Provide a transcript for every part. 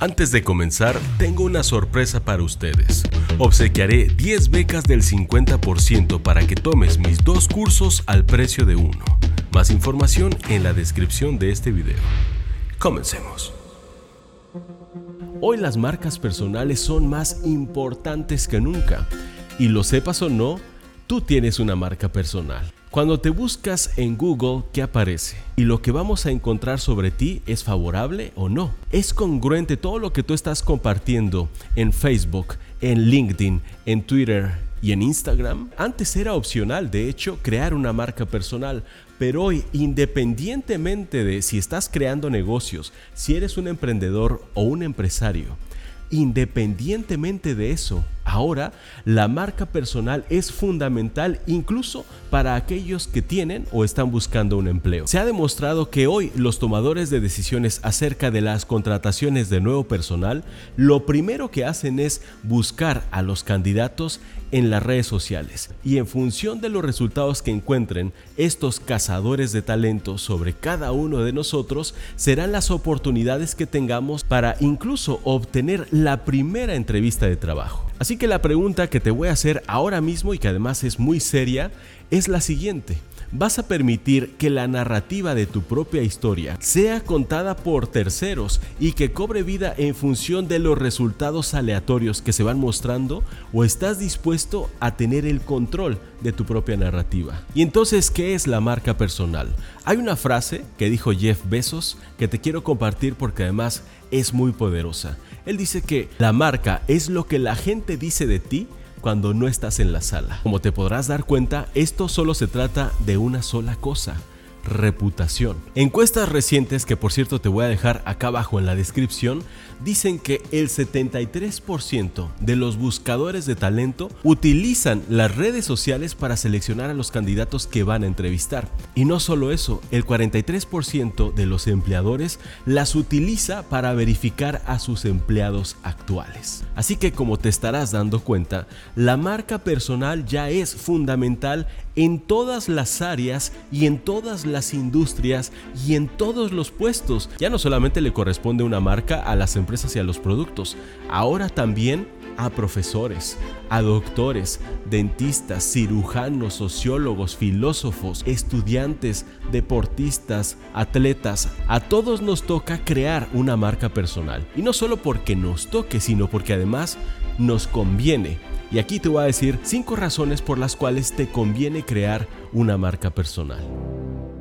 Antes de comenzar, tengo una sorpresa para ustedes. Obsequiaré 10 becas del 50% para que tomes mis dos cursos al precio de uno. Más información en la descripción de este video. Comencemos. Hoy las marcas personales son más importantes que nunca. Y lo sepas o no, tú tienes una marca personal. Cuando te buscas en Google, ¿qué aparece? Y lo que vamos a encontrar sobre ti es favorable o no. Es congruente todo lo que tú estás compartiendo en Facebook, en LinkedIn, en Twitter y en Instagram. Antes era opcional, de hecho, crear una marca personal. Pero hoy, independientemente de si estás creando negocios, si eres un emprendedor o un empresario, independientemente de eso, Ahora, la marca personal es fundamental incluso para aquellos que tienen o están buscando un empleo. Se ha demostrado que hoy los tomadores de decisiones acerca de las contrataciones de nuevo personal, lo primero que hacen es buscar a los candidatos en las redes sociales y en función de los resultados que encuentren estos cazadores de talento sobre cada uno de nosotros serán las oportunidades que tengamos para incluso obtener la primera entrevista de trabajo. Así que la pregunta que te voy a hacer ahora mismo y que además es muy seria es la siguiente vas a permitir que la narrativa de tu propia historia sea contada por terceros y que cobre vida en función de los resultados aleatorios que se van mostrando o estás dispuesto a tener el control de tu propia narrativa. Y entonces, ¿qué es la marca personal? Hay una frase que dijo Jeff Bezos que te quiero compartir porque además es muy poderosa. Él dice que la marca es lo que la gente dice de ti cuando no estás en la sala. Como te podrás dar cuenta, esto solo se trata de una sola cosa reputación. Encuestas recientes, que por cierto te voy a dejar acá abajo en la descripción, dicen que el 73% de los buscadores de talento utilizan las redes sociales para seleccionar a los candidatos que van a entrevistar. Y no solo eso, el 43% de los empleadores las utiliza para verificar a sus empleados actuales. Así que como te estarás dando cuenta, la marca personal ya es fundamental en todas las áreas y en todas las industrias y en todos los puestos. Ya no solamente le corresponde una marca a las empresas y a los productos, ahora también a profesores, a doctores, dentistas, cirujanos, sociólogos, filósofos, estudiantes, deportistas, atletas. A todos nos toca crear una marca personal. Y no solo porque nos toque, sino porque además nos conviene. Y aquí te voy a decir cinco razones por las cuales te conviene crear una marca personal.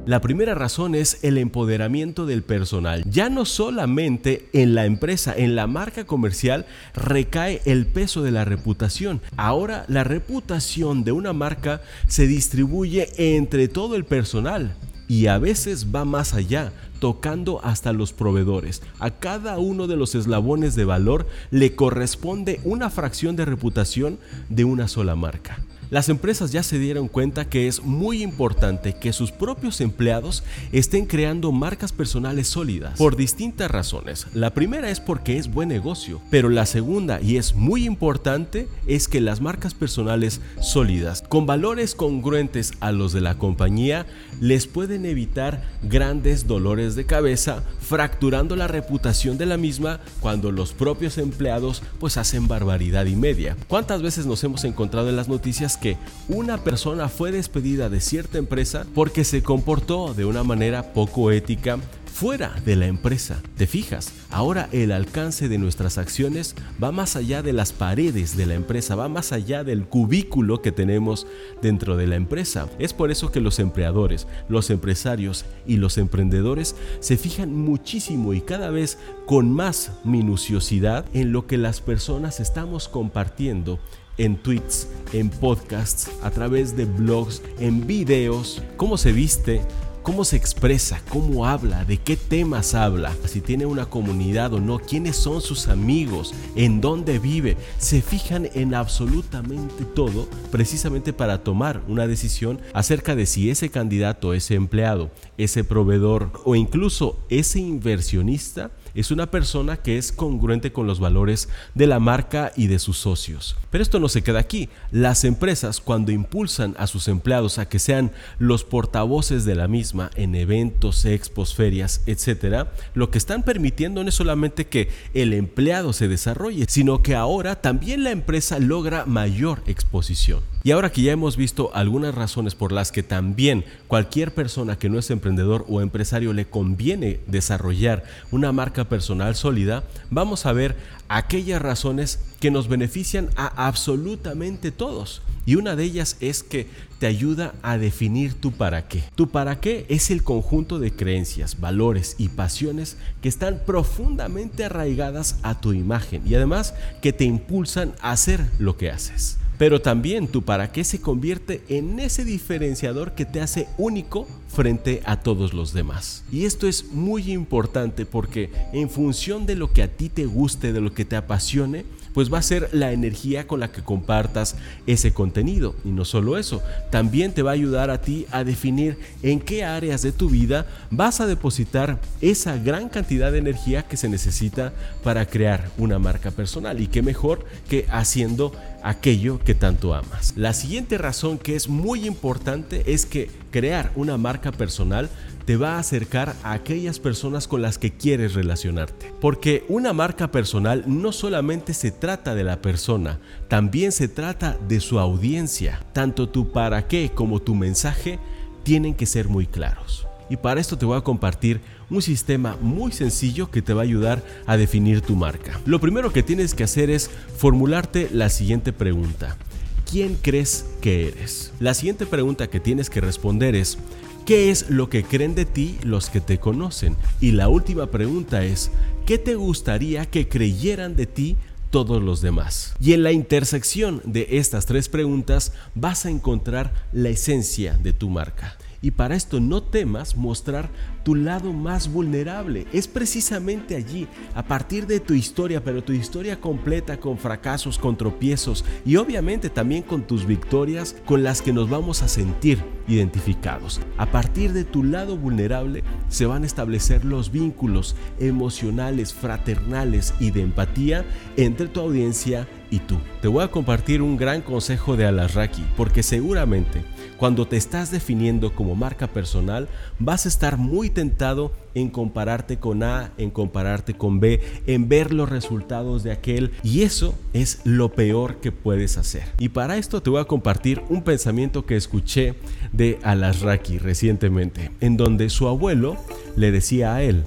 La primera razón es el empoderamiento del personal. Ya no solamente en la empresa, en la marca comercial recae el peso de la reputación. Ahora la reputación de una marca se distribuye entre todo el personal y a veces va más allá, tocando hasta los proveedores. A cada uno de los eslabones de valor le corresponde una fracción de reputación de una sola marca. Las empresas ya se dieron cuenta que es muy importante que sus propios empleados estén creando marcas personales sólidas por distintas razones. La primera es porque es buen negocio, pero la segunda y es muy importante es que las marcas personales sólidas con valores congruentes a los de la compañía les pueden evitar grandes dolores de cabeza fracturando la reputación de la misma cuando los propios empleados pues hacen barbaridad y media. ¿Cuántas veces nos hemos encontrado en las noticias que una persona fue despedida de cierta empresa porque se comportó de una manera poco ética fuera de la empresa. ¿Te fijas? Ahora el alcance de nuestras acciones va más allá de las paredes de la empresa, va más allá del cubículo que tenemos dentro de la empresa. Es por eso que los empleadores, los empresarios y los emprendedores se fijan muchísimo y cada vez con más minuciosidad en lo que las personas estamos compartiendo en tweets, en podcasts, a través de blogs, en videos, cómo se viste, cómo se expresa, cómo habla, de qué temas habla, si tiene una comunidad o no, quiénes son sus amigos, en dónde vive. Se fijan en absolutamente todo precisamente para tomar una decisión acerca de si ese candidato, ese empleado, ese proveedor o incluso ese inversionista es una persona que es congruente con los valores de la marca y de sus socios. Pero esto no se queda aquí. Las empresas cuando impulsan a sus empleados a que sean los portavoces de la misma en eventos, expos, ferias, etc., lo que están permitiendo no es solamente que el empleado se desarrolle, sino que ahora también la empresa logra mayor exposición. Y ahora que ya hemos visto algunas razones por las que también cualquier persona que no es emprendedor o empresario le conviene desarrollar una marca personal sólida, vamos a ver aquellas razones que nos benefician a absolutamente todos. Y una de ellas es que te ayuda a definir tu para qué. Tu para qué es el conjunto de creencias, valores y pasiones que están profundamente arraigadas a tu imagen y además que te impulsan a hacer lo que haces pero también tu para qué se convierte en ese diferenciador que te hace único frente a todos los demás. Y esto es muy importante porque en función de lo que a ti te guste, de lo que te apasione, pues va a ser la energía con la que compartas ese contenido. Y no solo eso, también te va a ayudar a ti a definir en qué áreas de tu vida vas a depositar esa gran cantidad de energía que se necesita para crear una marca personal. Y qué mejor que haciendo aquello que tanto amas. La siguiente razón que es muy importante es que crear una marca personal te va a acercar a aquellas personas con las que quieres relacionarte. Porque una marca personal no solamente se trata de la persona, también se trata de su audiencia. Tanto tu para qué como tu mensaje tienen que ser muy claros. Y para esto te voy a compartir un sistema muy sencillo que te va a ayudar a definir tu marca. Lo primero que tienes que hacer es formularte la siguiente pregunta. ¿Quién crees que eres? La siguiente pregunta que tienes que responder es, ¿Qué es lo que creen de ti los que te conocen? Y la última pregunta es, ¿qué te gustaría que creyeran de ti todos los demás? Y en la intersección de estas tres preguntas vas a encontrar la esencia de tu marca. Y para esto no temas mostrar tu lado más vulnerable. Es precisamente allí, a partir de tu historia, pero tu historia completa con fracasos, con tropiezos y obviamente también con tus victorias con las que nos vamos a sentir identificados. A partir de tu lado vulnerable se van a establecer los vínculos emocionales, fraternales y de empatía entre tu audiencia y tú. Te voy a compartir un gran consejo de Alasraki porque seguramente cuando te estás definiendo como marca personal, vas a estar muy tentado en compararte con A, en compararte con B, en ver los resultados de aquel y eso es lo peor que puedes hacer. Y para esto te voy a compartir un pensamiento que escuché de Alasraki recientemente, en donde su abuelo le decía a él,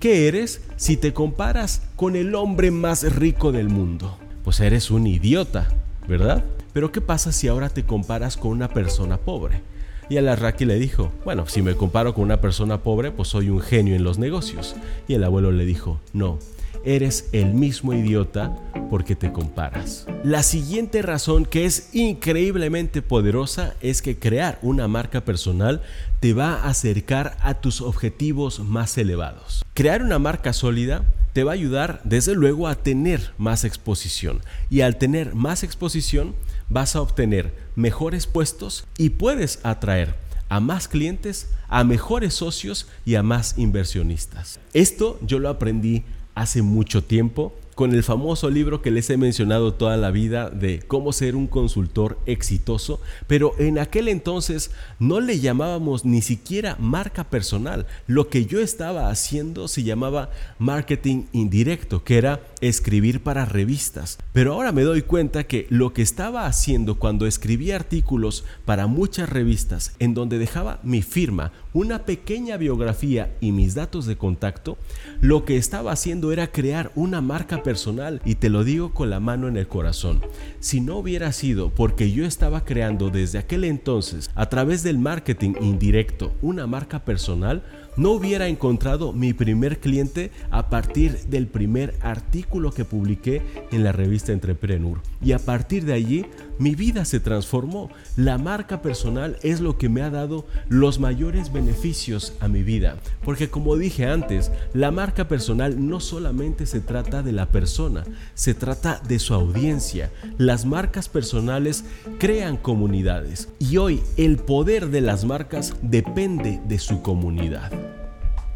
¿qué eres si te comparas con el hombre más rico del mundo? Pues eres un idiota, ¿verdad? Pero ¿qué pasa si ahora te comparas con una persona pobre? Y Alarraqui le dijo, bueno, si me comparo con una persona pobre, pues soy un genio en los negocios. Y el abuelo le dijo, no, eres el mismo idiota porque te comparas. La siguiente razón que es increíblemente poderosa es que crear una marca personal te va a acercar a tus objetivos más elevados. Crear una marca sólida te va a ayudar desde luego a tener más exposición y al tener más exposición vas a obtener mejores puestos y puedes atraer a más clientes, a mejores socios y a más inversionistas. Esto yo lo aprendí hace mucho tiempo con el famoso libro que les he mencionado toda la vida de cómo ser un consultor exitoso, pero en aquel entonces no le llamábamos ni siquiera marca personal. Lo que yo estaba haciendo se llamaba marketing indirecto, que era escribir para revistas. Pero ahora me doy cuenta que lo que estaba haciendo cuando escribía artículos para muchas revistas, en donde dejaba mi firma, una pequeña biografía y mis datos de contacto, lo que estaba haciendo era crear una marca personal y te lo digo con la mano en el corazón. Si no hubiera sido porque yo estaba creando desde aquel entonces a través del marketing indirecto una marca personal, no hubiera encontrado mi primer cliente a partir del primer artículo que publiqué en la revista Entrepreneur. Y a partir de allí, mi vida se transformó. La marca personal es lo que me ha dado los mayores beneficios a mi vida. Porque como dije antes, la marca personal no solamente se trata de la persona, se trata de su audiencia. Las marcas personales crean comunidades. Y hoy el poder de las marcas depende de su comunidad.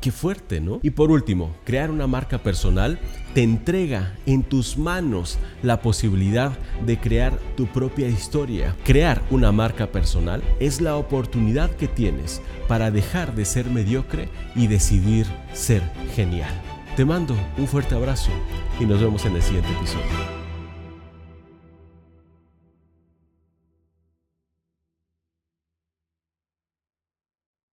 Qué fuerte, ¿no? Y por último, crear una marca personal te entrega en tus manos la posibilidad de crear tu propia historia. Crear una marca personal es la oportunidad que tienes para dejar de ser mediocre y decidir ser genial. Te mando un fuerte abrazo y nos vemos en el siguiente episodio.